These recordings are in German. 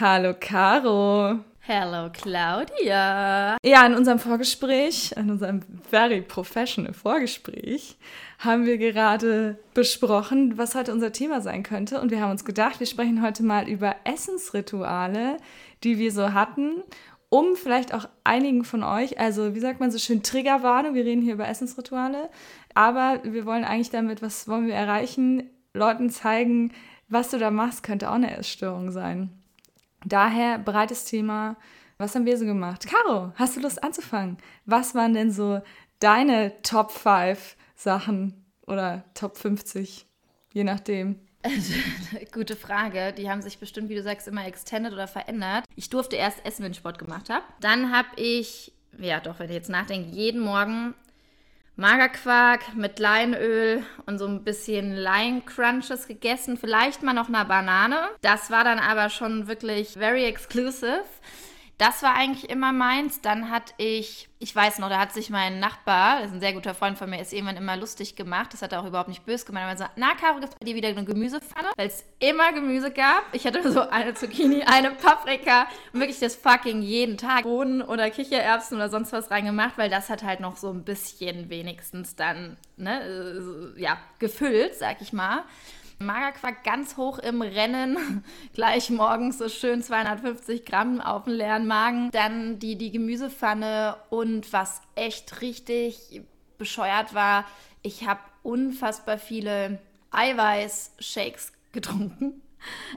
Hallo Caro. Hallo Claudia. Ja, in unserem Vorgespräch, in unserem very professional Vorgespräch, haben wir gerade besprochen, was heute unser Thema sein könnte. Und wir haben uns gedacht, wir sprechen heute mal über Essensrituale, die wir so hatten, um vielleicht auch einigen von euch, also wie sagt man so schön, Triggerwarnung, wir reden hier über Essensrituale, aber wir wollen eigentlich damit, was wollen wir erreichen, Leuten zeigen, was du da machst, könnte auch eine Essstörung sein. Daher breites Thema. Was haben wir so gemacht? Caro, hast du Lust anzufangen? Was waren denn so deine Top 5 Sachen oder Top 50? Je nachdem. Gute Frage. Die haben sich bestimmt, wie du sagst, immer extended oder verändert. Ich durfte erst essen, wenn ich Sport gemacht habe. Dann habe ich, ja doch, wenn ich jetzt nachdenke, jeden Morgen Magerquark mit Leinöl und so ein bisschen Lime Crunches gegessen. Vielleicht mal noch eine Banane. Das war dann aber schon wirklich very exclusive. Das war eigentlich immer meins. Dann hatte ich, ich weiß noch, da hat sich mein Nachbar, das ist ein sehr guter Freund von mir, ist irgendwann immer lustig gemacht. Das hat er auch überhaupt nicht böse gemeint. Er sagt, na Caro, gibt dir wieder eine Gemüsepfanne? Weil es immer Gemüse gab. Ich hatte so eine Zucchini, eine Paprika und wirklich das fucking jeden Tag Bohnen oder Kichererbsen oder sonst was reingemacht, weil das hat halt noch so ein bisschen wenigstens dann, ne, ja, gefüllt, sag ich mal. Magerquark ganz hoch im Rennen, gleich morgens so schön 250 Gramm auf den leeren Magen. Dann die, die Gemüsepfanne und was echt richtig bescheuert war, ich habe unfassbar viele Eiweiß-Shakes getrunken.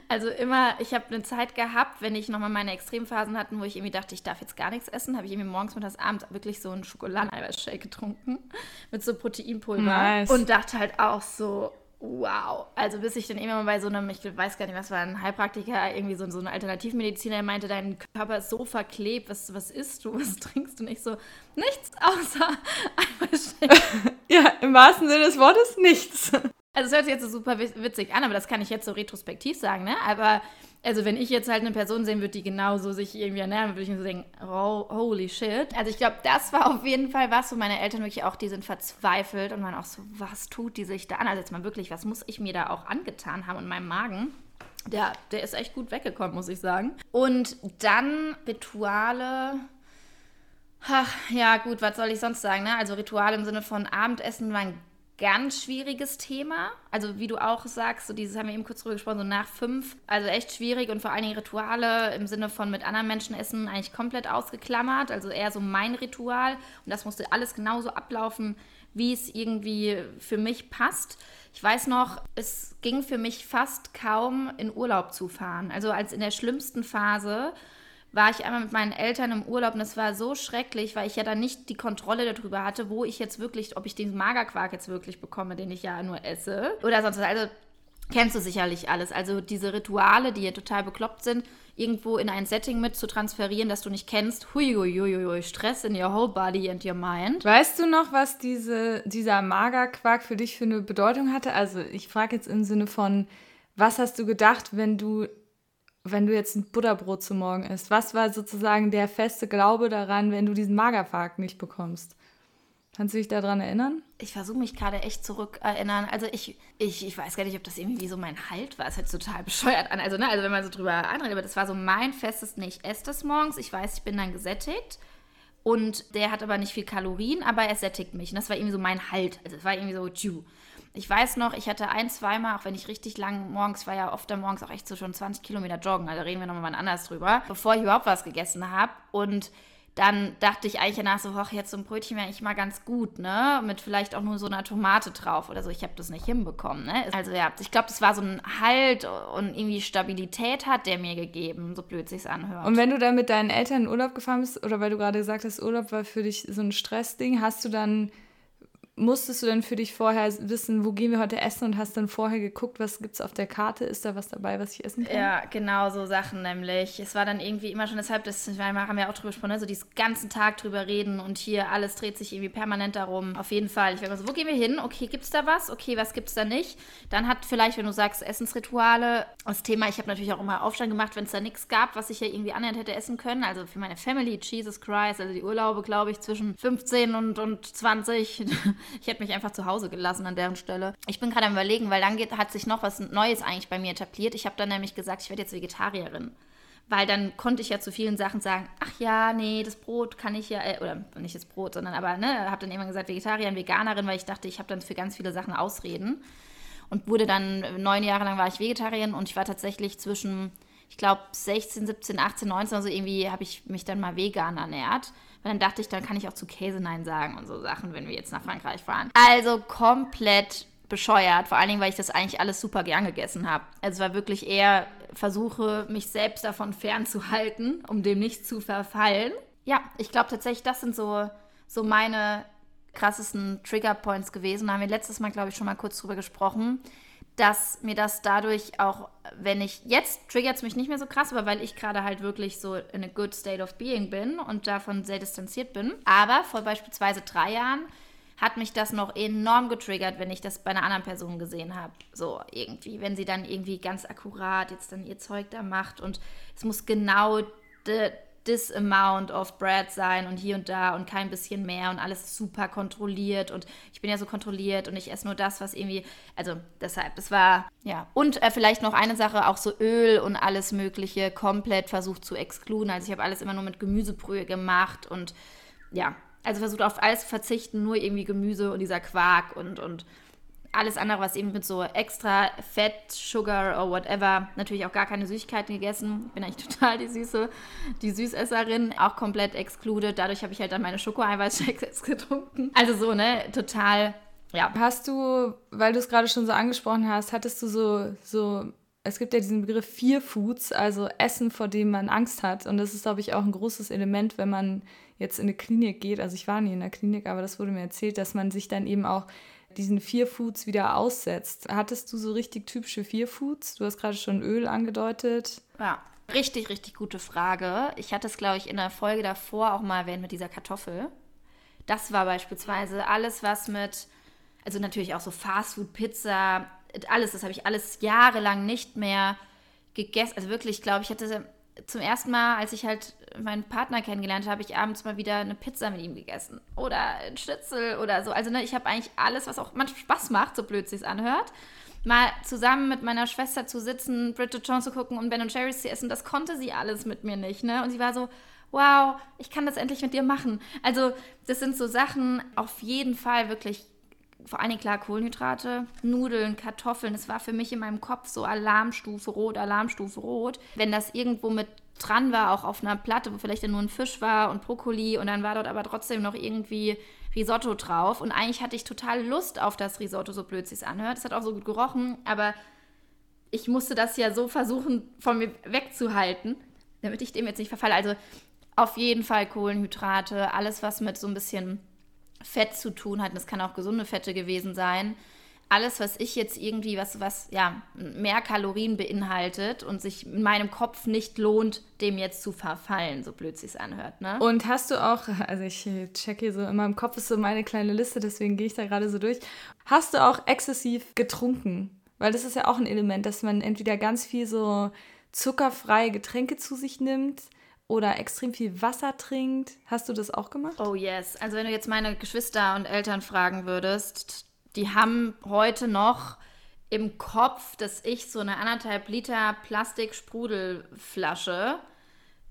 Also immer, ich habe eine Zeit gehabt, wenn ich nochmal meine Extremphasen hatte, wo ich irgendwie dachte, ich darf jetzt gar nichts essen, habe ich irgendwie morgens, mittags, abends wirklich so einen Schokoladen-Eiweiß-Shake getrunken mit so Proteinpulver Nice. und dachte halt auch so, Wow. Also bis ich dann immer mal bei so einem, ich weiß gar nicht, was war ein Heilpraktiker, irgendwie so, so ein Alternativmediziner, der meinte, dein Körper ist so verklebt, was, was isst du, was trinkst du? Und ich so, nichts außer Eiweißshake. ja, im wahrsten Sinne des Wortes nichts. Also es hört sich jetzt so super witzig an, aber das kann ich jetzt so retrospektiv sagen, ne? Aber also wenn ich jetzt halt eine Person sehen würde, die genauso sich irgendwie ernähren, würde ich mir so denken, holy shit. Also ich glaube, das war auf jeden Fall was, wo meine Eltern wirklich auch, die sind verzweifelt und waren auch so, was tut die sich da an? Also jetzt mal wirklich, was muss ich mir da auch angetan haben und meinem Magen? Der, der ist echt gut weggekommen, muss ich sagen. Und dann Rituale. Ach, ja, gut, was soll ich sonst sagen? Ne? Also Rituale im Sinne von Abendessen waren ganz schwieriges Thema. Also wie du auch sagst, so dieses haben wir eben kurz drüber gesprochen, so nach fünf. Also echt schwierig und vor allen Dingen Rituale im Sinne von mit anderen Menschen essen eigentlich komplett ausgeklammert. Also eher so mein Ritual. Und das musste alles genauso ablaufen, wie es irgendwie für mich passt. Ich weiß noch, es ging für mich fast kaum in Urlaub zu fahren. Also als in der schlimmsten Phase war ich einmal mit meinen Eltern im Urlaub und das war so schrecklich, weil ich ja dann nicht die Kontrolle darüber hatte, wo ich jetzt wirklich, ob ich den Magerquark jetzt wirklich bekomme, den ich ja nur esse oder sonst was. Also kennst du sicherlich alles. Also diese Rituale, die ja total bekloppt sind, irgendwo in ein Setting mit zu transferieren, das du nicht kennst. Huiuiuiui, Stress in your whole body and your mind. Weißt du noch, was diese, dieser Magerquark für dich für eine Bedeutung hatte? Also ich frage jetzt im Sinne von, was hast du gedacht, wenn du wenn du jetzt ein Butterbrot zum Morgen isst? Was war sozusagen der feste Glaube daran, wenn du diesen Magerquark nicht bekommst? Kannst du dich daran erinnern? Ich versuche mich gerade echt zurückerinnern. Also ich, ich, ich weiß gar nicht, ob das irgendwie so mein Halt war. Es hört total bescheuert an. Also, ne, also wenn man so drüber anredet, aber das war so mein festes, nee, ich esse das morgens. Ich weiß, ich bin dann gesättigt. Und der hat aber nicht viel Kalorien, aber er sättigt mich. Und das war irgendwie so mein Halt. Also es war irgendwie so, tschu. Ich weiß noch, ich hatte ein, zweimal, auch wenn ich richtig lang morgens war, ja oft dann morgens auch echt so schon 20 Kilometer joggen, also reden wir nochmal anders drüber, bevor ich überhaupt was gegessen habe. Und dann dachte ich eigentlich danach so, ach, jetzt so ein Brötchen wäre eigentlich mal ganz gut, ne? Mit vielleicht auch nur so einer Tomate drauf oder so. Ich habe das nicht hinbekommen, ne? Also ja, ich glaube, das war so ein Halt und irgendwie Stabilität hat der mir gegeben, so blöd sich's anhört. Und wenn du dann mit deinen Eltern in Urlaub gefahren bist, oder weil du gerade gesagt hast, Urlaub war für dich so ein Stressding, hast du dann musstest du denn für dich vorher wissen, wo gehen wir heute essen und hast dann vorher geguckt, was gibt es auf der Karte? Ist da was dabei, was ich essen kann? Ja, genau so Sachen nämlich. Es war dann irgendwie immer schon deshalb, das wir haben ja auch drüber gesprochen, ne? so diesen ganzen Tag drüber reden und hier alles dreht sich irgendwie permanent darum. Auf jeden Fall. Ich war immer so, wo gehen wir hin? Okay, gibt es da was? Okay, was gibt es da nicht? Dann hat vielleicht, wenn du sagst, Essensrituale, das Thema, ich habe natürlich auch immer Aufstand gemacht, wenn es da nichts gab, was ich ja irgendwie annähernd hätte essen können. Also für meine Family, Jesus Christ, also die Urlaube, glaube ich, zwischen 15 und, und 20 ich hätte mich einfach zu Hause gelassen an deren Stelle. Ich bin gerade am überlegen, weil dann geht, hat sich noch was Neues eigentlich bei mir etabliert. Ich habe dann nämlich gesagt, ich werde jetzt Vegetarierin. weil dann konnte ich ja zu vielen Sachen sagen, ach ja, nee, das Brot kann ich ja, äh, oder nicht das Brot, sondern aber, ne, habe dann immer gesagt Vegetarierin, Veganerin, weil ich dachte, ich habe dann für ganz viele Sachen Ausreden und wurde dann, neun Jahre lang war ich Vegetarierin und ich war tatsächlich zwischen, ich glaube, 16, 17, 18, 19, also irgendwie habe ich mich dann mal vegan ernährt. Weil dann dachte ich, dann kann ich auch zu Käse Nein sagen und so Sachen, wenn wir jetzt nach Frankreich fahren. Also komplett bescheuert, vor allen Dingen, weil ich das eigentlich alles super gern gegessen habe. Also es war wirklich eher Versuche, mich selbst davon fernzuhalten, um dem nicht zu verfallen. Ja, ich glaube tatsächlich, das sind so, so meine krassesten Trigger-Points gewesen. Da haben wir letztes Mal, glaube ich, schon mal kurz drüber gesprochen, dass mir das dadurch auch, wenn ich, jetzt triggert es mich nicht mehr so krass, aber weil ich gerade halt wirklich so in a good state of being bin und davon sehr distanziert bin. Aber vor beispielsweise drei Jahren hat mich das noch enorm getriggert, wenn ich das bei einer anderen Person gesehen habe. So irgendwie, wenn sie dann irgendwie ganz akkurat jetzt dann ihr Zeug da macht und es muss genau de, this amount of bread sein und hier und da und kein bisschen mehr und alles super kontrolliert und ich bin ja so kontrolliert und ich esse nur das, was irgendwie, also deshalb, das war, ja. Und äh, vielleicht noch eine Sache, auch so Öl und alles Mögliche komplett versucht zu exkluden. Also ich habe alles immer nur mit Gemüsebrühe gemacht und ja, also versucht auf alles zu verzichten, nur irgendwie Gemüse und dieser Quark und, und alles andere, was eben mit so extra Fett, Sugar oder whatever, natürlich auch gar keine Süßigkeiten gegessen. Ich bin eigentlich total die Süße, die Süßesserin, auch komplett excluded. Dadurch habe ich halt dann meine Schoko-Eiweißshakes getrunken. Also so, ne, total, ja. Hast du, weil du es gerade schon so angesprochen hast, hattest du so, so es gibt ja diesen Begriff Fear Foods, also Essen, vor dem man Angst hat. Und das ist, glaube ich, auch ein großes Element, wenn man jetzt in eine Klinik geht. Also ich war nie in der Klinik, aber das wurde mir erzählt, dass man sich dann eben auch diesen Fear Foods wieder aussetzt. Hattest du so richtig typische Fear Foods? Du hast gerade schon Öl angedeutet. Ja, richtig, richtig gute Frage. Ich hatte es, glaube ich, in der Folge davor auch mal erwähnt mit dieser Kartoffel. Das war beispielsweise alles, was mit, also natürlich auch so Fastfood, Pizza, alles, das habe ich alles jahrelang nicht mehr gegessen. Also wirklich, glaube ich, hatte zum ersten Mal, als ich halt meinen Partner kennengelernt habe, ich abends mal wieder eine Pizza mit ihm gegessen. Oder ein Schnitzel oder so. Also ne, ich habe eigentlich alles, was auch manchmal Spaß macht, so blöd es anhört. Mal zusammen mit meiner Schwester zu sitzen, Bridget Jones zu gucken und Ben und Jerry's zu essen, das konnte sie alles mit mir nicht. Ne? Und sie war so, wow, ich kann das endlich mit dir machen. Also das sind so Sachen, auf jeden Fall wirklich vor allem klar Kohlenhydrate, Nudeln, Kartoffeln. Es war für mich in meinem Kopf so Alarmstufe rot, Alarmstufe rot. Wenn das irgendwo mit dran war, auch auf einer Platte, wo vielleicht nur ein Fisch war und Brokkoli und dann war dort aber trotzdem noch irgendwie Risotto drauf. Und eigentlich hatte ich total Lust auf das Risotto, so blöd es anhört. Es hat auch so gut gerochen, aber ich musste das ja so versuchen, von mir wegzuhalten, damit ich dem jetzt nicht verfalle. Also auf jeden Fall Kohlenhydrate, alles, was mit so ein bisschen Fett zu tun hat. Das kann auch gesunde Fette gewesen sein. Alles, was ich jetzt irgendwie, was, was ja, mehr Kalorien beinhaltet und sich in meinem Kopf nicht lohnt, dem jetzt zu verfallen, so blöd es anhört. Ne? Und hast du auch, also ich check hier so, in meinem Kopf ist so meine kleine Liste, deswegen gehe ich da gerade so durch. Hast du auch exzessiv getrunken? Weil das ist ja auch ein Element, dass man entweder ganz viel so zuckerfreie Getränke zu sich nimmt oder extrem viel Wasser trinkt. Hast du das auch gemacht? Oh yes. Also wenn du jetzt meine Geschwister und Eltern fragen würdest, die haben heute noch im Kopf, dass ich so eine anderthalb Liter Plastik-Sprudelflasche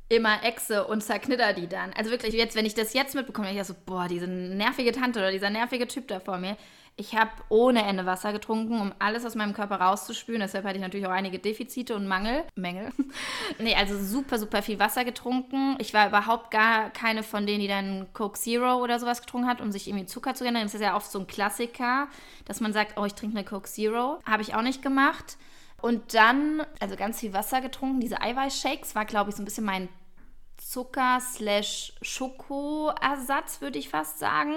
immer exe und zerknitter die dann. Also wirklich, jetzt, wenn ich das jetzt mitbekomme, ich so, boah, diese nervige Tante oder dieser nervige Typ da vor mir, ich habe ohne Ende Wasser getrunken, um alles aus meinem Körper rauszuspülen. Deshalb hatte ich natürlich auch einige Defizite und Mangel. Mängel. nee, also super, super viel Wasser getrunken. Ich war überhaupt gar keine von denen, die dann Coke Zero oder sowas getrunken hat, um sich irgendwie Zucker zu generieren. Das ist ja oft so ein Klassiker, dass man sagt, oh, ich trinke eine Coke Zero. Habe ich auch nicht gemacht. Und dann, also ganz viel Wasser getrunken. Diese Eiweißshakes war, glaube ich, so ein bisschen mein Zucker-Schoko-Ersatz, würde ich fast sagen.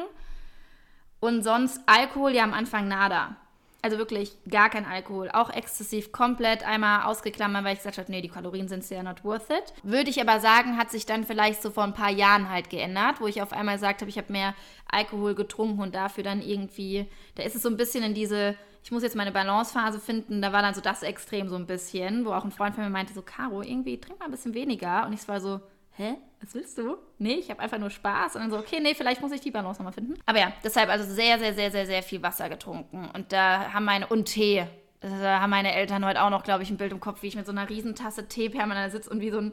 Und sonst Alkohol ja am Anfang nada. Also wirklich gar kein Alkohol. Auch exzessiv komplett einmal ausgeklammert, weil ich gesagt habe, nee, die Kalorien sind ja not worth it. Würde ich aber sagen, hat sich dann vielleicht so vor ein paar Jahren halt geändert, wo ich auf einmal gesagt habe, ich habe mehr Alkohol getrunken und dafür dann irgendwie, da ist es so ein bisschen in diese, ich muss jetzt meine Balancephase finden, da war dann so das Extrem so ein bisschen, wo auch ein Freund von mir meinte so, Caro, irgendwie trink mal ein bisschen weniger. Und ich war so, hä, was willst du? Nee, ich habe einfach nur Spaß. Und dann so, okay, nee, vielleicht muss ich die Balance nochmal finden. Aber ja, deshalb also sehr, sehr, sehr, sehr, sehr viel Wasser getrunken. Und da haben meine, und Tee. Da haben meine Eltern heute auch noch, glaube ich, ein Bild im Kopf, wie ich mit so einer Riesentasse Tee permanent sitze und wie so ein,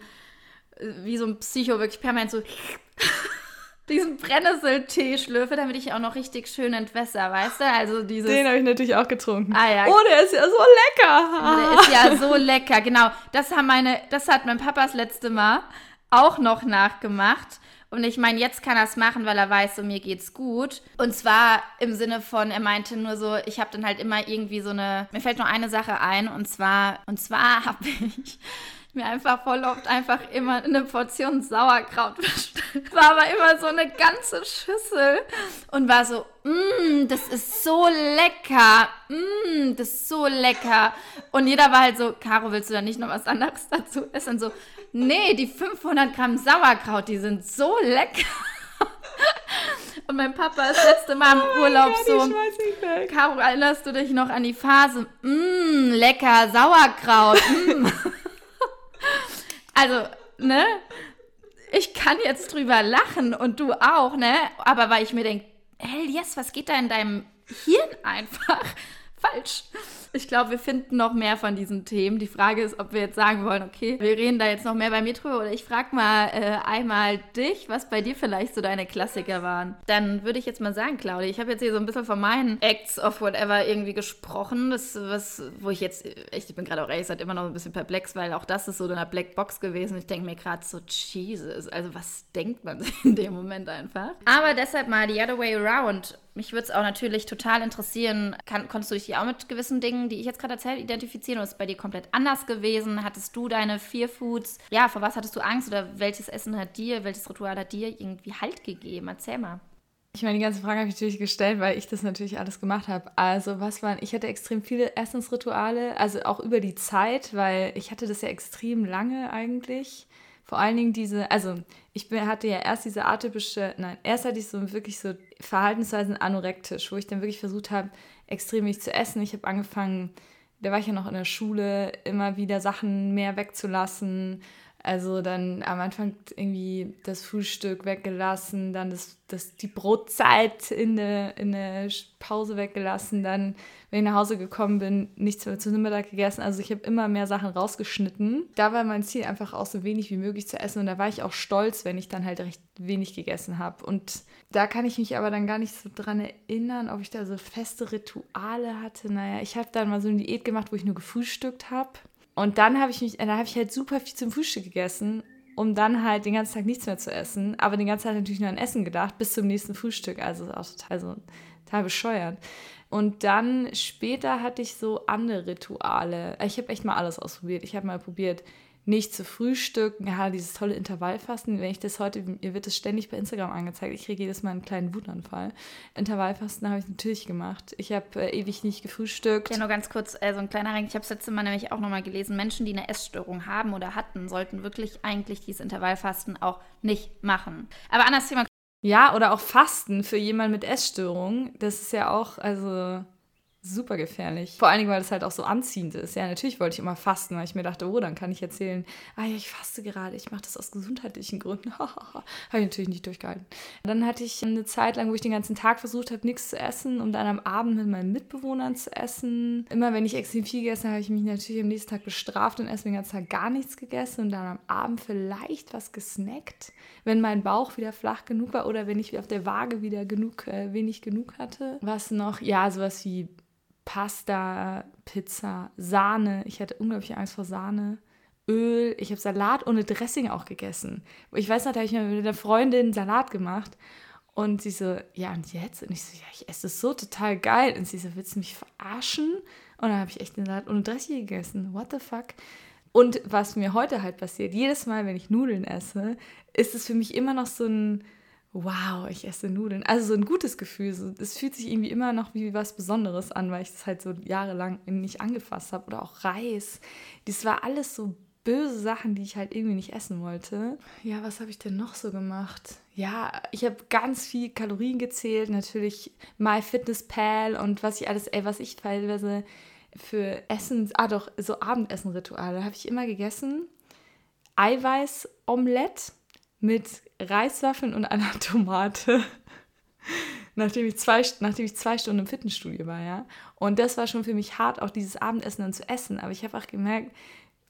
wie so ein Psycho wirklich permanent so diesen Brennnesseltee schlürfe, damit ich auch noch richtig schön entwässer, weißt du? Also dieses. Den habe ich natürlich auch getrunken. Ah, ja. Oh, der ist ja so lecker. Der ist ja so lecker, genau. Das haben meine, das hat mein Papa das letzte Mal auch noch nachgemacht. Und ich meine, jetzt kann er es machen, weil er weiß, so mir geht's gut. Und zwar im Sinne von, er meinte nur so, ich habe dann halt immer irgendwie so eine, mir fällt nur eine Sache ein und zwar, und zwar habe ich mir einfach voll oft einfach immer eine Portion Sauerkraut bestellt. War aber immer so eine ganze Schüssel und war so, mmm, das ist so lecker, mmm, das ist so lecker. Und jeder war halt so, Caro, willst du da nicht noch was anderes dazu essen? So, nee, die 500 Gramm Sauerkraut, die sind so lecker. Und mein Papa das letzte Mal im oh Urlaub God, so, Caro, erinnerst du dich noch an die Phase? Mmm, lecker, Sauerkraut, mmm. Also, ne? Ich kann jetzt drüber lachen und du auch, ne? Aber weil ich mir denke, hell yes, was geht da in deinem Hirn einfach falsch? Ich glaube, wir finden noch mehr von diesen Themen. Die Frage ist, ob wir jetzt sagen wollen, okay, wir reden da jetzt noch mehr bei mir drüber oder ich frage mal äh, einmal dich, was bei dir vielleicht so deine Klassiker waren. Dann würde ich jetzt mal sagen, Claudia, ich habe jetzt hier so ein bisschen von meinen Acts of Whatever irgendwie gesprochen, das, was, wo ich jetzt, echt, ich bin gerade auch ehrlich gesagt immer noch ein bisschen perplex, weil auch das ist so in einer Blackbox gewesen. Ich denke mir gerade so, Jesus, also was denkt man in dem Moment einfach? Aber deshalb mal the other way around. Mich würde es auch natürlich total interessieren, kann, konntest du dich auch mit gewissen Dingen, die ich jetzt gerade erzählt, identifizieren oder ist es bei dir komplett anders gewesen? Hattest du deine Fear Foods? Ja, vor was hattest du Angst oder welches Essen hat dir, welches Ritual hat dir irgendwie Halt gegeben? Erzähl mal. Ich meine, die ganze Frage habe ich natürlich gestellt, weil ich das natürlich alles gemacht habe. Also, was waren, ich hatte extrem viele Essensrituale, also auch über die Zeit, weil ich hatte das ja extrem lange eigentlich. Vor allen Dingen diese, also ich hatte ja erst diese atypische, nein, erst hatte ich so wirklich so Verhaltensweisen anorektisch, wo ich dann wirklich versucht habe, extrem wenig zu essen. Ich habe angefangen, da war ich ja noch in der Schule, immer wieder Sachen mehr wegzulassen. Also dann am Anfang irgendwie das Frühstück weggelassen, dann das, das, die Brotzeit in der, in Pause weggelassen, dann wenn ich nach Hause gekommen bin, nichts mehr zu Mittag gegessen. Also ich habe immer mehr Sachen rausgeschnitten. Da war mein Ziel einfach auch so wenig wie möglich zu essen und da war ich auch stolz, wenn ich dann halt recht wenig gegessen habe. Und da kann ich mich aber dann gar nicht so dran erinnern, ob ich da so feste Rituale hatte. Naja, ich habe dann mal so eine Diät gemacht, wo ich nur gefrühstückt habe. Und dann habe ich mich, dann habe ich halt super viel zum Frühstück gegessen um dann halt den ganzen Tag nichts mehr zu essen. Aber den ganzen Tag natürlich nur an Essen gedacht, bis zum nächsten Frühstück. Also auch total so total bescheuert. Und dann später hatte ich so andere Rituale. Ich habe echt mal alles ausprobiert. Ich habe mal probiert, nicht zu frühstücken. Ja, dieses tolle Intervallfasten. Wenn ich das heute, ihr wird es ständig bei Instagram angezeigt. Ich kriege jedes Mal einen kleinen Wutanfall. Intervallfasten habe ich natürlich gemacht. Ich habe äh, ewig nicht gefrühstückt. Ja, nur ganz kurz, äh, so ein kleiner Ring. Ich habe es letzte Mal nämlich auch nochmal gelesen. Menschen, die eine Essstörung haben oder hatten, sollten wirklich eigentlich dieses Intervallfasten auch nicht machen. Aber anderes Thema. Ja, oder auch Fasten für jemanden mit Essstörung. Das ist ja auch, also super gefährlich. Vor allen Dingen, weil es halt auch so anziehend ist. Ja, natürlich wollte ich immer fasten, weil ich mir dachte, oh, dann kann ich erzählen, ah ja, ich faste gerade, ich mache das aus gesundheitlichen Gründen. habe ich natürlich nicht durchgehalten. Dann hatte ich eine Zeit lang, wo ich den ganzen Tag versucht habe, nichts zu essen, um dann am Abend mit meinen Mitbewohnern zu essen. Immer wenn ich extrem viel gegessen habe, habe ich mich natürlich am nächsten Tag bestraft und erst den ganzen Tag gar nichts gegessen und dann am Abend vielleicht was gesnackt, wenn mein Bauch wieder flach genug war oder wenn ich auf der Waage wieder genug, äh, wenig genug hatte. Was noch? Ja, sowas wie Pasta, Pizza, Sahne. Ich hatte unglaublich Angst vor Sahne. Öl. Ich habe Salat ohne Dressing auch gegessen. Ich weiß noch, da habe ich mir mit einer Freundin Salat gemacht. Und sie so, ja, und jetzt? Und ich so, ja, ich esse das so total geil. Und sie so, willst du mich verarschen? Und dann habe ich echt den Salat ohne Dressing gegessen. What the fuck? Und was mir heute halt passiert, jedes Mal, wenn ich Nudeln esse, ist es für mich immer noch so ein wow, ich esse Nudeln. Also so ein gutes Gefühl. So, es fühlt sich irgendwie immer noch wie was Besonderes an, weil ich das halt so jahrelang nicht angefasst habe. Oder auch Reis. Das war alles so böse Sachen, die ich halt irgendwie nicht essen wollte. Ja, was habe ich denn noch so gemacht? Ja, ich habe ganz viel Kalorien gezählt, natürlich MyFitnessPal und was ich alles, ey, was ich teilweise für Essen, ah doch, so Abendessenrituale habe ich immer gegessen. Eiweiß-Omelette mit Reiswaffeln und einer Tomate. nachdem ich zwei, nachdem ich zwei Stunden im Fitnessstudio war, ja. Und das war schon für mich hart, auch dieses Abendessen dann zu essen. Aber ich habe auch gemerkt,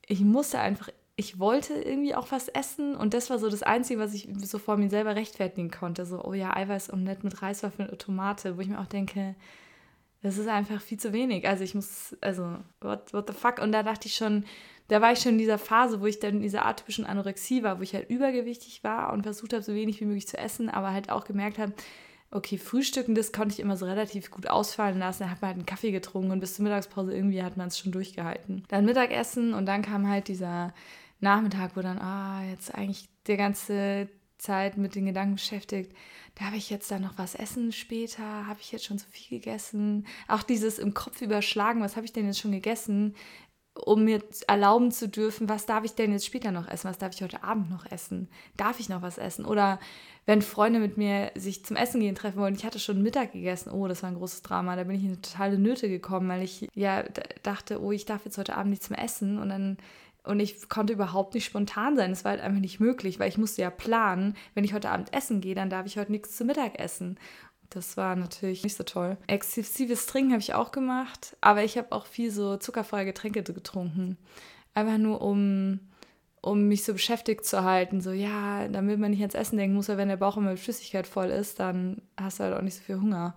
ich musste einfach, ich wollte irgendwie auch was essen und das war so das Einzige, was ich so vor mir selber rechtfertigen konnte. So, oh ja, Eiweiß Omelette mit Reiswaffeln und Tomate, wo ich mir auch denke, das ist einfach viel zu wenig. Also ich muss, also, what, what the fuck? Und da dachte ich schon, da war ich schon in dieser Phase, wo ich dann in dieser atypischen Anorexie war, wo ich halt übergewichtig war und versucht habe, so wenig wie möglich zu essen, aber halt auch gemerkt habe, okay, Frühstücken, das konnte ich immer so relativ gut ausfallen lassen. Da hat man halt einen Kaffee getrunken und bis zur Mittagspause irgendwie hat man es schon durchgehalten. Dann Mittagessen und dann kam halt dieser Nachmittag, wo dann, ah, jetzt eigentlich die ganze Zeit mit den Gedanken beschäftigt, darf ich jetzt da noch was essen später? Habe ich jetzt schon so viel gegessen? Auch dieses im Kopf überschlagen, was habe ich denn jetzt schon gegessen? Um mir erlauben zu dürfen, was darf ich denn jetzt später noch essen, was darf ich heute Abend noch essen, darf ich noch was essen? Oder wenn Freunde mit mir sich zum Essen gehen treffen wollen, ich hatte schon Mittag gegessen, oh, das war ein großes Drama, da bin ich in eine totale Nöte gekommen, weil ich ja dachte, oh, ich darf jetzt heute Abend nichts mehr essen. Und dann und ich konnte überhaupt nicht spontan sein. Es war halt einfach nicht möglich, weil ich musste ja planen, wenn ich heute Abend essen gehe, dann darf ich heute nichts zu Mittag essen. Das war natürlich nicht so toll. Exzessives Trinken habe ich auch gemacht, aber ich habe auch viel so zuckerfreie Getränke getrunken. Einfach nur, um, um mich so beschäftigt zu halten. So, ja, damit man nicht ans Essen denken muss, weil wenn der Bauch immer mit Flüssigkeit voll ist, dann hast du halt auch nicht so viel Hunger.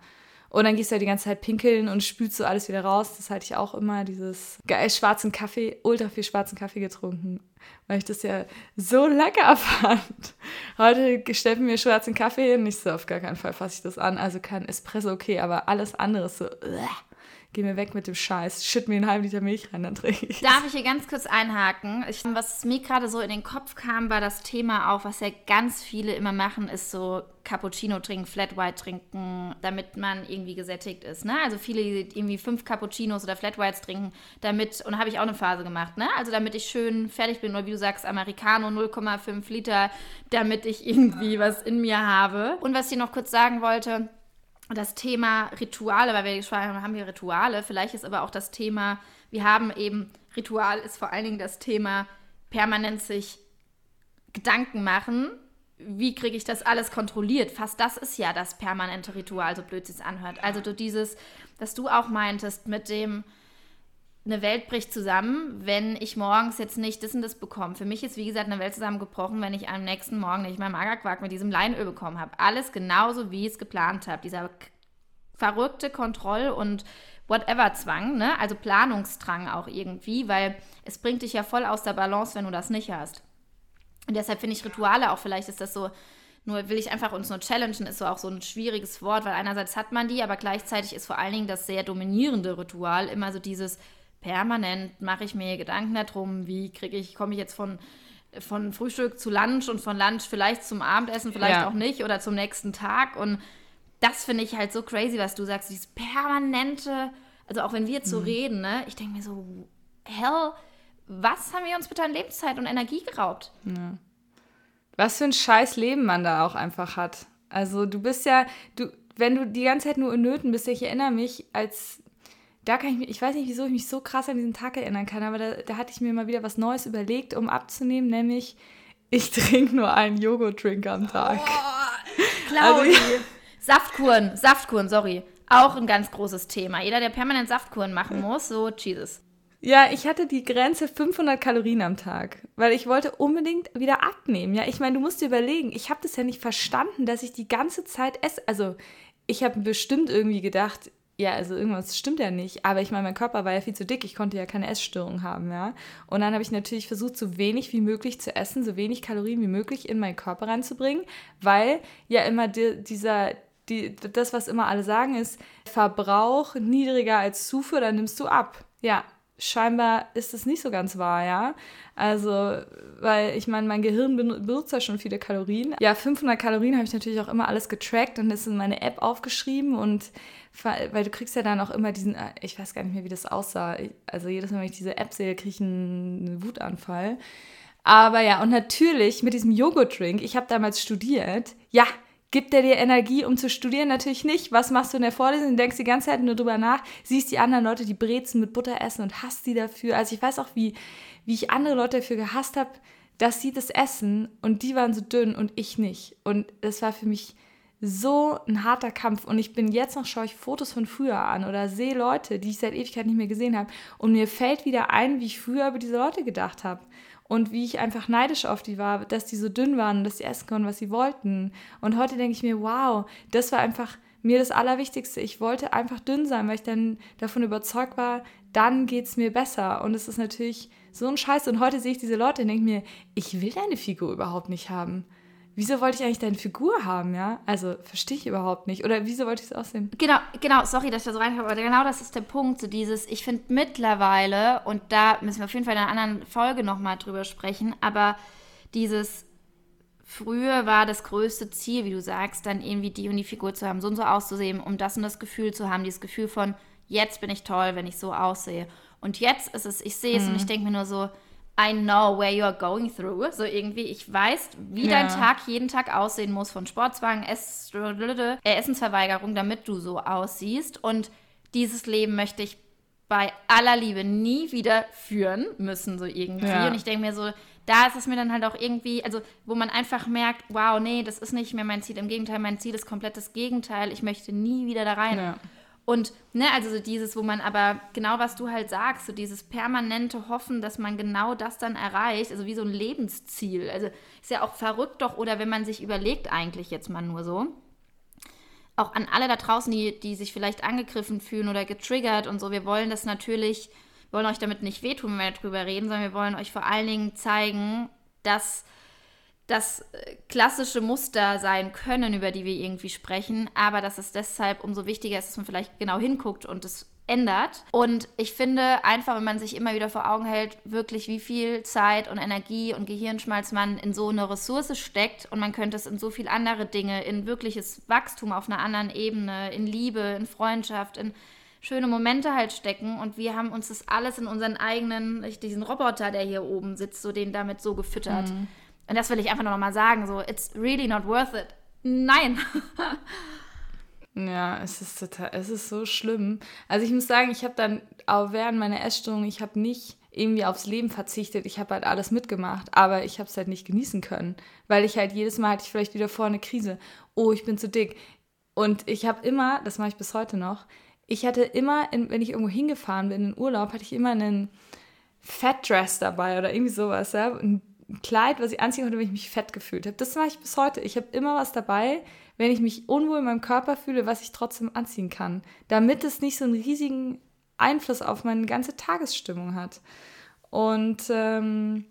Und dann gehst du halt die ganze Zeit pinkeln und spülst so alles wieder raus. Das halte ich auch immer, dieses schwarzen Kaffee, ultra viel schwarzen Kaffee getrunken, weil ich das ja so lecker fand. Heute stellt mir schwarzen Kaffee hin, nicht so auf gar keinen Fall fasse ich das an. Also kein Espresso okay, aber alles andere ist so, uh, geh mir weg mit dem Scheiß, schütt mir einen halben Liter Milch rein, dann trinke ich. Darf ich hier ganz kurz einhaken? Ich, was mir gerade so in den Kopf kam, war das Thema auch, was ja ganz viele immer machen, ist so Cappuccino trinken, Flat White trinken, damit man irgendwie gesättigt ist. Ne? Also viele, irgendwie fünf Cappuccinos oder Flat Whites trinken, damit, und habe ich auch eine Phase gemacht, ne? Also damit ich schön fertig bin, oder wie du sagst, Americano 0,5 Liter, damit ich irgendwie was in mir habe. Und was ich noch kurz sagen wollte, das Thema Rituale, weil wir gesprochen haben, haben wir Rituale, vielleicht ist aber auch das Thema, wir haben eben, Ritual ist vor allen Dingen das Thema permanent sich Gedanken machen, wie kriege ich das alles kontrolliert? Fast das ist ja das permanente Ritual, so blöd es anhört. Also du dieses, was du auch meintest mit dem, eine Welt bricht zusammen, wenn ich morgens jetzt nicht das und das bekomme. Für mich ist, wie gesagt, eine Welt zusammengebrochen, wenn ich am nächsten Morgen nicht mein Magerquark mit diesem Leinöl bekommen habe. Alles genauso, wie ich es geplant habe. Dieser verrückte Kontroll- und Whatever-Zwang, ne? also Planungsdrang auch irgendwie, weil es bringt dich ja voll aus der Balance, wenn du das nicht hast. Und deshalb finde ich Rituale auch, vielleicht ist das so, nur will ich einfach uns nur challengen, ist so auch so ein schwieriges Wort, weil einerseits hat man die, aber gleichzeitig ist vor allen Dingen das sehr dominierende Ritual immer so dieses, permanent mache ich mir Gedanken darum, wie kriege ich, komme ich jetzt von, von Frühstück zu Lunch und von Lunch vielleicht zum Abendessen, vielleicht ja. auch nicht oder zum nächsten Tag. Und das finde ich halt so crazy, was du sagst, dieses permanente, also auch wenn wir jetzt so mhm. reden, ne, ich denke mir so, hell, was haben wir uns bitte an Lebenszeit und Energie geraubt? Ja. Was für ein scheiß Leben man da auch einfach hat. Also du bist ja, du, wenn du die ganze Zeit nur in Nöten bist, ich erinnere mich, als da kann ich mich, ich weiß nicht, wieso ich mich so krass an diesen Tag erinnern kann, aber da, da hatte ich mir mal wieder was Neues überlegt, um abzunehmen, nämlich ich trinke nur einen Joghurt-Drink am Tag. Oh, Claudi. Also, Saftkuren, Saftkuren, sorry. Auch ein ganz großes Thema. Jeder, der permanent Saftkuren machen muss, so Jesus. Ja, ich hatte die Grenze 500 Kalorien am Tag, weil ich wollte unbedingt wieder abnehmen. Ja, ich meine, du musst dir überlegen, ich habe das ja nicht verstanden, dass ich die ganze Zeit esse. Also, ich habe bestimmt irgendwie gedacht, ja, also irgendwas stimmt ja nicht. Aber ich meine, mein Körper war ja viel zu dick. Ich konnte ja keine Essstörung haben, ja. Und dann habe ich natürlich versucht, so wenig wie möglich zu essen, so wenig Kalorien wie möglich in meinen Körper reinzubringen, weil ja immer die, dieser, die, das, was immer alle sagen, ist, Verbrauch niedriger als Zufuhr, dann nimmst du ab. Ja, scheinbar ist es nicht so ganz wahr, ja. Also, weil ich meine, mein Gehirn benutzt ja schon viele Kalorien. Ja, 500 Kalorien habe ich natürlich auch immer alles getrackt und das in meine App aufgeschrieben und weil du kriegst ja dann auch immer diesen, äh, ich weiß gar nicht mehr, wie das aussah. Also jedes Mal, wenn ich diese App sehe, kriege ich einen Wutanfall. Aber ja, und natürlich mit diesem Joghurt-Drink, ich habe damals studiert, ja, Gibt der dir Energie, um zu studieren? Natürlich nicht. Was machst du in der Vorlesung? Du denkst die ganze Zeit nur drüber nach, siehst die anderen Leute, die Brezen mit Butter essen und hasst die dafür. Also ich weiß auch, wie, wie ich andere Leute dafür gehasst habe, dass sie das essen und die waren so dünn und ich nicht. Und das war für mich so ein harter Kampf. Und ich bin jetzt noch, schaue ich Fotos von früher an oder sehe Leute, die ich seit Ewigkeit nicht mehr gesehen habe. Und mir fällt wieder ein, wie ich früher über diese Leute gedacht habe. Und wie ich einfach neidisch auf die war, dass die so dünn waren und dass sie essen konnten, was sie wollten. Und heute denke ich mir, wow, das war einfach mir das Allerwichtigste. Ich wollte einfach dünn sein, weil ich dann davon überzeugt war, dann geht es mir besser. Und es ist natürlich so ein Scheiß. Und heute sehe ich diese Leute und denke mir, ich will deine Figur überhaupt nicht haben wieso wollte ich eigentlich deine Figur haben, ja? Also verstehe ich überhaupt nicht. Oder wieso wollte ich es aussehen? Genau, genau, sorry, dass ich da so reinkomme, aber genau das ist der Punkt, so dieses, ich finde mittlerweile, und da müssen wir auf jeden Fall in einer anderen Folge nochmal drüber sprechen, aber dieses Früher war das größte Ziel, wie du sagst, dann irgendwie die und die Figur zu haben, so und so auszusehen, um das und das Gefühl zu haben, dieses Gefühl von, jetzt bin ich toll, wenn ich so aussehe. Und jetzt ist es, ich sehe es mhm. und ich denke mir nur so, I know where you are going through. So irgendwie, ich weiß, wie ja. dein Tag jeden Tag aussehen muss von Sportzwang, Ess äh, Essensverweigerung, damit du so aussiehst. Und dieses Leben möchte ich bei aller Liebe nie wieder führen müssen, so irgendwie. Ja. Und ich denke mir so, da ist es mir dann halt auch irgendwie, also wo man einfach merkt, wow, nee, das ist nicht mehr mein Ziel. Im Gegenteil, mein Ziel ist komplett das Gegenteil. Ich möchte nie wieder da rein. Ja. Und, ne, also so dieses, wo man aber genau, was du halt sagst, so dieses permanente Hoffen, dass man genau das dann erreicht, also wie so ein Lebensziel. Also ist ja auch verrückt doch, oder wenn man sich überlegt, eigentlich jetzt mal nur so, auch an alle da draußen, die, die sich vielleicht angegriffen fühlen oder getriggert und so, wir wollen das natürlich, wir wollen euch damit nicht wehtun, wenn wir darüber reden, sondern wir wollen euch vor allen Dingen zeigen, dass das äh, klassische Muster sein können, über die wir irgendwie sprechen, aber dass es deshalb umso wichtiger ist, dass man vielleicht genau hinguckt und es ändert. Und ich finde einfach, wenn man sich immer wieder vor Augen hält, wirklich wie viel Zeit und Energie und Gehirnschmalz man in so eine Ressource steckt und man könnte es in so viele andere Dinge, in wirkliches Wachstum auf einer anderen Ebene, in Liebe, in Freundschaft, in schöne Momente halt stecken und wir haben uns das alles in unseren eigenen, diesen Roboter, der hier oben sitzt, so den damit so gefüttert. Mhm. Und das will ich einfach noch mal sagen, so, it's really not worth it. Nein. ja, es ist total, es ist so schlimm. Also ich muss sagen, ich habe dann auch während meiner Essstörung, ich habe nicht irgendwie aufs Leben verzichtet. Ich habe halt alles mitgemacht, aber ich habe es halt nicht genießen können, weil ich halt jedes Mal hatte ich vielleicht wieder vor eine Krise. Oh, ich bin zu dick. Und ich habe immer, das mache ich bis heute noch, ich hatte immer, in, wenn ich irgendwo hingefahren bin in Urlaub, hatte ich immer einen Fat Dress dabei oder irgendwie sowas, ja, ein Kleid, was ich anziehen konnte, wenn ich mich fett gefühlt habe. Das mache ich bis heute. Ich habe immer was dabei, wenn ich mich unwohl in meinem Körper fühle, was ich trotzdem anziehen kann, damit es nicht so einen riesigen Einfluss auf meine ganze Tagesstimmung hat. Und ähm,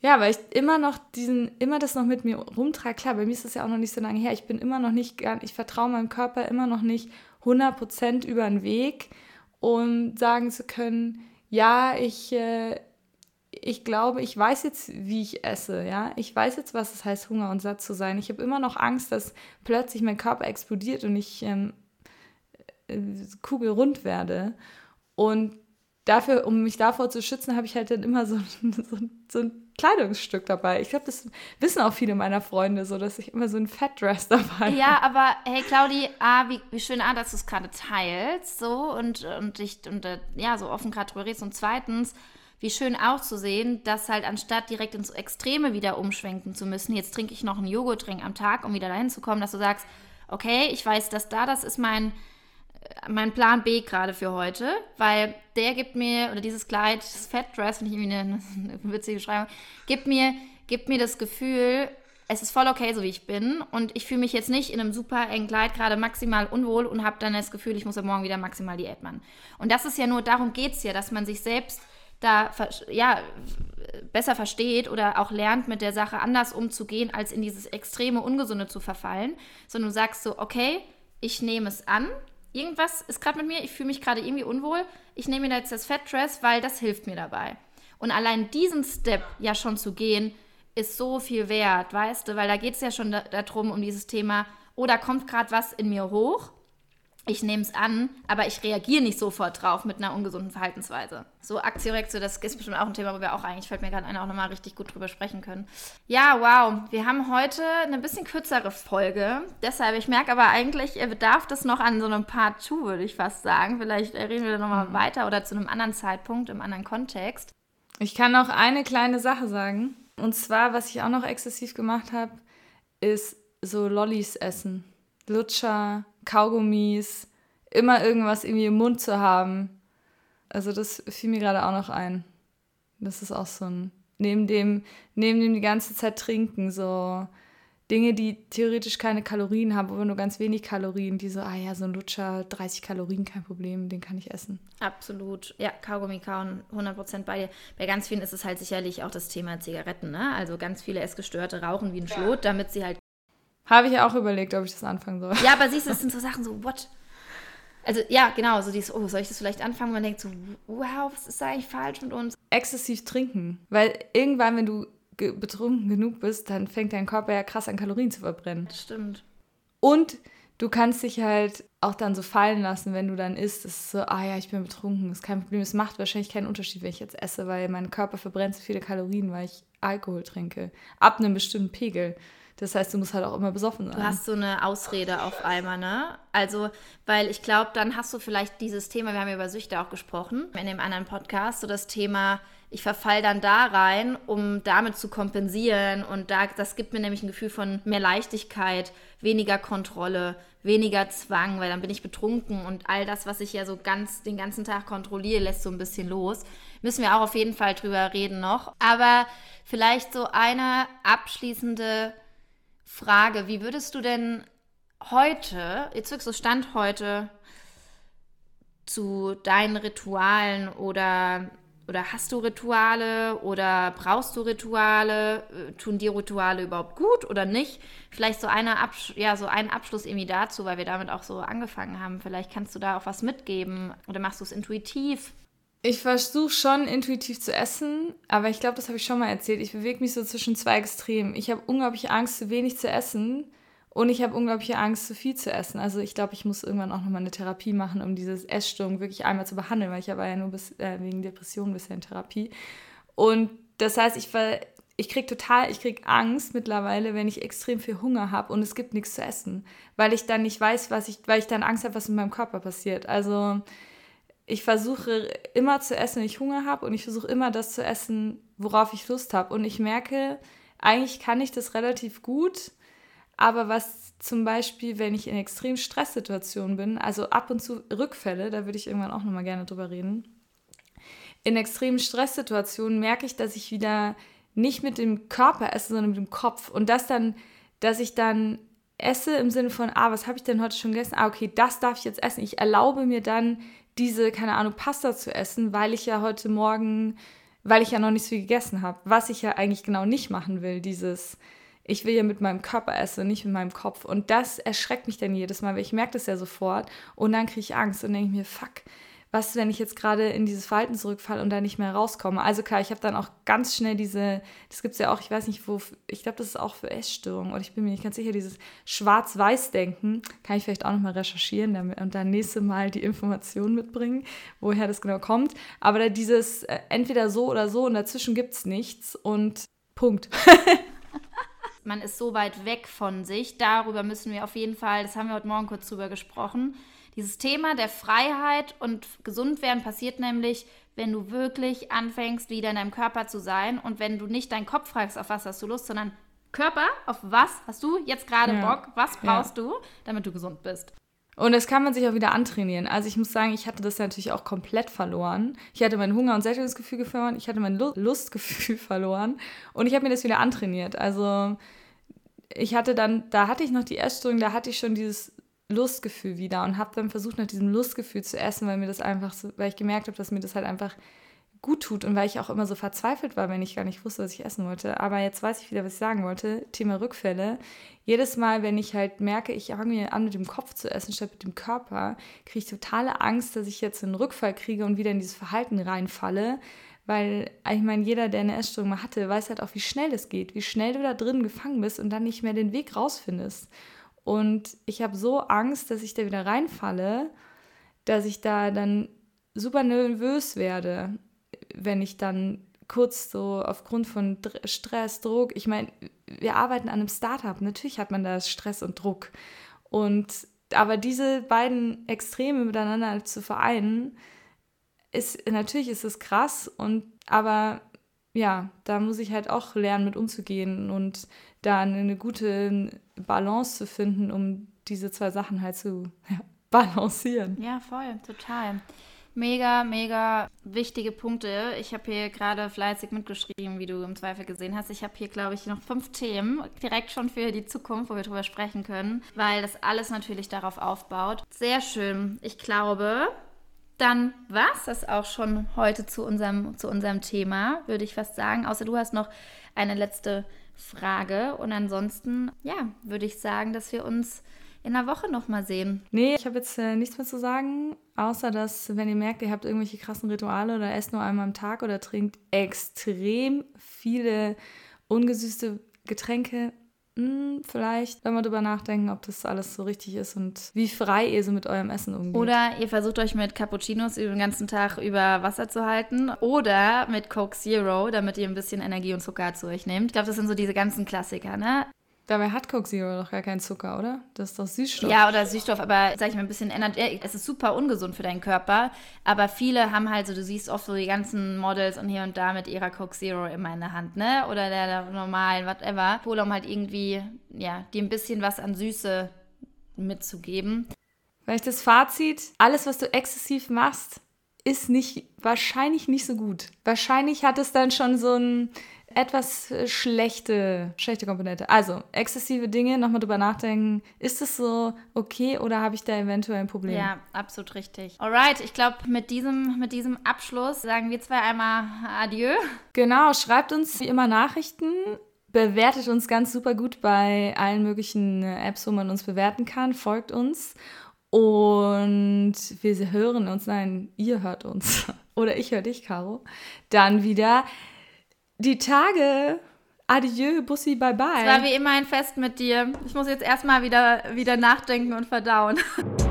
ja, weil ich immer noch diesen, immer das noch mit mir rumtrage. Klar, bei mir ist das ja auch noch nicht so lange her. Ich bin immer noch nicht, ich vertraue meinem Körper immer noch nicht 100% über den Weg, um sagen zu können, ja, ich, äh, ich glaube, ich weiß jetzt, wie ich esse, ja. Ich weiß jetzt, was es heißt, Hunger und satt zu sein. Ich habe immer noch Angst, dass plötzlich mein Körper explodiert und ich ähm, äh, kugelrund werde. Und dafür, um mich davor zu schützen, habe ich halt dann immer so, so, so ein Kleidungsstück dabei. Ich glaube, das wissen auch viele meiner Freunde, so dass ich immer so ein Fettdress dabei habe. Ja, aber hey Claudi, ah, wie, wie schön, ah, dass du es gerade teilst, so und, und dich und äh, ja, so offen gerade drüber redest. Und zweitens, wie schön auch zu sehen, dass halt anstatt direkt ins Extreme wieder umschwenken zu müssen, jetzt trinke ich noch einen Joghurttrink am Tag, um wieder dahin zu kommen, dass du sagst, okay, ich weiß, dass da, das ist mein, äh, mein Plan B gerade für heute, weil der gibt mir, oder dieses Kleid, das Fat Dress, finde ich irgendwie eine, eine witzige Beschreibung, gibt mir, gibt mir das Gefühl, es ist voll okay, so wie ich bin. Und ich fühle mich jetzt nicht in einem super engen Kleid gerade maximal unwohl und habe dann das Gefühl, ich muss ja morgen wieder maximal Diät machen. Und das ist ja nur, darum geht es ja, dass man sich selbst da ja, besser versteht oder auch lernt, mit der Sache anders umzugehen, als in dieses extreme Ungesunde zu verfallen, sondern du sagst so, okay, ich nehme es an, irgendwas ist gerade mit mir, ich fühle mich gerade irgendwie unwohl, ich nehme mir jetzt das Fat Dress, weil das hilft mir dabei. Und allein diesen Step ja schon zu gehen, ist so viel wert, weißt du, weil da geht es ja schon darum, um dieses Thema, oh, da kommt gerade was in mir hoch ich nehme es an, aber ich reagiere nicht sofort drauf mit einer ungesunden Verhaltensweise. So Aktiorexio, das ist bestimmt auch ein Thema, wo wir auch eigentlich, fällt mir gerade einer auch nochmal richtig gut drüber sprechen können. Ja, wow, wir haben heute eine bisschen kürzere Folge. Deshalb, ich merke aber eigentlich, er bedarf das noch an so einem Part 2, würde ich fast sagen. Vielleicht reden wir da nochmal mhm. weiter oder zu einem anderen Zeitpunkt, im anderen Kontext. Ich kann noch eine kleine Sache sagen. Und zwar, was ich auch noch exzessiv gemacht habe, ist so Lollis essen. Lutscher, Kaugummis, immer irgendwas irgendwie im Mund zu haben. Also das fiel mir gerade auch noch ein. Das ist auch so ein, neben dem, neben dem die ganze Zeit trinken, so Dinge, die theoretisch keine Kalorien haben, aber nur ganz wenig Kalorien, die so, ah ja, so ein Lutscher, 30 Kalorien, kein Problem, den kann ich essen. Absolut. Ja, Kaugummi kauen, 100% bei dir. Bei ganz vielen ist es halt sicherlich auch das Thema Zigaretten, ne? Also ganz viele Essgestörte rauchen wie ein Schlot, damit sie halt... Habe ich ja auch überlegt, ob ich das anfangen soll. Ja, aber siehst du, das sind so Sachen so, what? Also ja, genau, so dieses, oh, soll ich das vielleicht anfangen? Man denkt so, wow, was ist da eigentlich falsch mit uns? Exzessiv trinken. Weil irgendwann, wenn du ge betrunken genug bist, dann fängt dein Körper ja krass an Kalorien zu verbrennen. Das stimmt. Und du kannst dich halt auch dann so fallen lassen, wenn du dann isst. Es ist so, ah ja, ich bin betrunken, ist kein Problem. Es macht wahrscheinlich keinen Unterschied, wenn ich jetzt esse, weil mein Körper verbrennt so viele Kalorien, weil ich Alkohol trinke. Ab einem bestimmten Pegel. Das heißt, du musst halt auch immer besoffen sein. Du hast so eine Ausrede auf einmal, ne? Also, weil ich glaube, dann hast du vielleicht dieses Thema, wir haben ja über Süchte auch gesprochen, in dem anderen Podcast, so das Thema, ich verfall dann da rein, um damit zu kompensieren. Und da, das gibt mir nämlich ein Gefühl von mehr Leichtigkeit, weniger Kontrolle, weniger Zwang, weil dann bin ich betrunken und all das, was ich ja so ganz den ganzen Tag kontrolliere, lässt so ein bisschen los. Müssen wir auch auf jeden Fall drüber reden noch. Aber vielleicht so eine abschließende Frage. Wie würdest du denn heute, jetzt wirklich so Stand heute, zu deinen Ritualen oder oder hast du Rituale oder brauchst du Rituale? Äh, tun dir Rituale überhaupt gut oder nicht? Vielleicht so, eine Absch ja, so einen Abschluss irgendwie dazu, weil wir damit auch so angefangen haben. Vielleicht kannst du da auch was mitgeben oder machst du es intuitiv? Ich versuche schon intuitiv zu essen, aber ich glaube, das habe ich schon mal erzählt. Ich bewege mich so zwischen zwei Extremen. Ich habe unglaublich Angst, zu wenig zu essen und ich habe unglaubliche Angst, zu viel zu essen. Also ich glaube, ich muss irgendwann auch nochmal eine Therapie machen, um diese Essstörung wirklich einmal zu behandeln, weil ich war ja nur bis, äh, wegen Depressionen bisher in Therapie. Und das heißt, ich, ich kriege total, ich kriege Angst mittlerweile, wenn ich extrem viel Hunger habe und es gibt nichts zu essen, weil ich dann nicht weiß, was ich, weil ich dann Angst habe, was in meinem Körper passiert. Also ich versuche immer zu essen, wenn ich Hunger habe und ich versuche immer das zu essen, worauf ich Lust habe. Und ich merke, eigentlich kann ich das relativ gut aber was zum Beispiel, wenn ich in extremen Stresssituationen bin, also ab und zu Rückfälle, da würde ich irgendwann auch nochmal gerne drüber reden. In extremen Stresssituationen merke ich, dass ich wieder nicht mit dem Körper esse, sondern mit dem Kopf. Und das dann, dass ich dann esse im Sinne von, ah, was habe ich denn heute schon gegessen? Ah, okay, das darf ich jetzt essen. Ich erlaube mir dann diese, keine Ahnung, Pasta zu essen, weil ich ja heute Morgen, weil ich ja noch nicht so viel gegessen habe. Was ich ja eigentlich genau nicht machen will, dieses, ich will ja mit meinem Körper essen, nicht mit meinem Kopf. Und das erschreckt mich dann jedes Mal, weil ich merke das ja sofort. Und dann kriege ich Angst und denke mir, fuck, was, wenn ich jetzt gerade in dieses Verhalten zurückfalle und da nicht mehr rauskomme? Also klar, ich habe dann auch ganz schnell diese, das gibt es ja auch, ich weiß nicht, wo, ich glaube, das ist auch für Essstörungen oder ich bin mir nicht ganz sicher, dieses Schwarz-Weiß-Denken, kann ich vielleicht auch nochmal recherchieren damit, und dann nächste Mal die Information mitbringen, woher das genau kommt. Aber da dieses äh, entweder so oder so und dazwischen gibt es nichts und Punkt. man ist so weit weg von sich. Darüber müssen wir auf jeden Fall, das haben wir heute Morgen kurz drüber gesprochen. Dieses Thema der Freiheit und gesund werden passiert nämlich, wenn du wirklich anfängst, wieder in deinem Körper zu sein und wenn du nicht deinen Kopf fragst, auf was hast du Lust, sondern Körper, auf was hast du jetzt gerade ja. Bock, was brauchst ja. du, damit du gesund bist. Und das kann man sich auch wieder antrainieren. Also ich muss sagen, ich hatte das natürlich auch komplett verloren. Ich hatte mein Hunger- und Sättigungsgefühl verloren, ich hatte mein Lustgefühl verloren und ich habe mir das wieder antrainiert. Also ich hatte dann, da hatte ich noch die Essstörung, da hatte ich schon dieses Lustgefühl wieder und habe dann versucht, nach diesem Lustgefühl zu essen, weil mir das einfach so, weil ich gemerkt habe, dass mir das halt einfach gut tut und weil ich auch immer so verzweifelt war, wenn ich gar nicht wusste, was ich essen wollte. Aber jetzt weiß ich wieder, was ich sagen wollte. Thema Rückfälle. Jedes Mal, wenn ich halt merke, ich fange mir an, mit dem Kopf zu essen statt mit dem Körper, kriege ich totale Angst, dass ich jetzt einen Rückfall kriege und wieder in dieses Verhalten reinfalle, weil ich meine, jeder, der eine Essstörung mal hatte, weiß halt auch, wie schnell es geht, wie schnell du da drin gefangen bist und dann nicht mehr den Weg rausfindest. Und ich habe so Angst, dass ich da wieder reinfalle, dass ich da dann super nervös werde, wenn ich dann kurz so aufgrund von Stress, Druck, ich meine, wir arbeiten an einem Startup, natürlich hat man da Stress und Druck. Und aber diese beiden Extreme miteinander zu vereinen, ist, natürlich ist es krass und aber ja, da muss ich halt auch lernen, mit umzugehen und da eine gute Balance zu finden, um diese zwei Sachen halt zu ja, balancieren. Ja, voll, total. Mega, mega wichtige Punkte. Ich habe hier gerade fleißig mitgeschrieben, wie du im Zweifel gesehen hast. Ich habe hier, glaube ich, noch fünf Themen direkt schon für die Zukunft, wo wir drüber sprechen können, weil das alles natürlich darauf aufbaut. Sehr schön. Ich glaube, dann war es das auch schon heute zu unserem, zu unserem Thema, würde ich fast sagen. Außer du hast noch eine letzte Frage. Und ansonsten, ja, würde ich sagen, dass wir uns in der Woche nochmal sehen. Nee, ich habe jetzt äh, nichts mehr zu sagen, außer dass, wenn ihr merkt, ihr habt irgendwelche krassen Rituale oder esst nur einmal am Tag oder trinkt extrem viele ungesüßte Getränke, hm, vielleicht, wenn wir drüber nachdenken, ob das alles so richtig ist und wie frei ihr so mit eurem Essen umgeht. Oder ihr versucht euch mit Cappuccinos den ganzen Tag über Wasser zu halten oder mit Coke Zero, damit ihr ein bisschen Energie und Zucker zu euch nehmt. Ich glaube, das sind so diese ganzen Klassiker, ne? Dabei hat Coke Zero doch gar keinen Zucker, oder? Das ist doch Süßstoff. Ja, oder Süßstoff, aber sag ich mal ein bisschen Energie. Es ist super ungesund für deinen Körper, aber viele haben halt so, du siehst oft so die ganzen Models und hier und da mit ihrer Coke Zero immer in der Hand, ne? Oder der, der normalen, whatever. Wohl um halt irgendwie, ja, dir ein bisschen was an Süße mitzugeben. Vielleicht das Fazit, alles, was du exzessiv machst, ist nicht, wahrscheinlich nicht so gut. Wahrscheinlich hat es dann schon so ein etwas äh, schlechte, schlechte Komponente. Also, exzessive Dinge, nochmal drüber nachdenken. Ist es so okay oder habe ich da eventuell ein Problem? Ja, absolut richtig. Alright, ich glaube, mit diesem, mit diesem Abschluss sagen wir zwei einmal Adieu. Genau, schreibt uns wie immer Nachrichten. Bewertet uns ganz super gut bei allen möglichen äh, Apps, wo man uns bewerten kann. Folgt uns. Und wir hören uns, nein, ihr hört uns. Oder ich höre dich, Caro. Dann wieder die Tage. Adieu, Bussi, bye bye. Es war wie immer ein Fest mit dir. Ich muss jetzt erstmal wieder, wieder nachdenken und verdauen.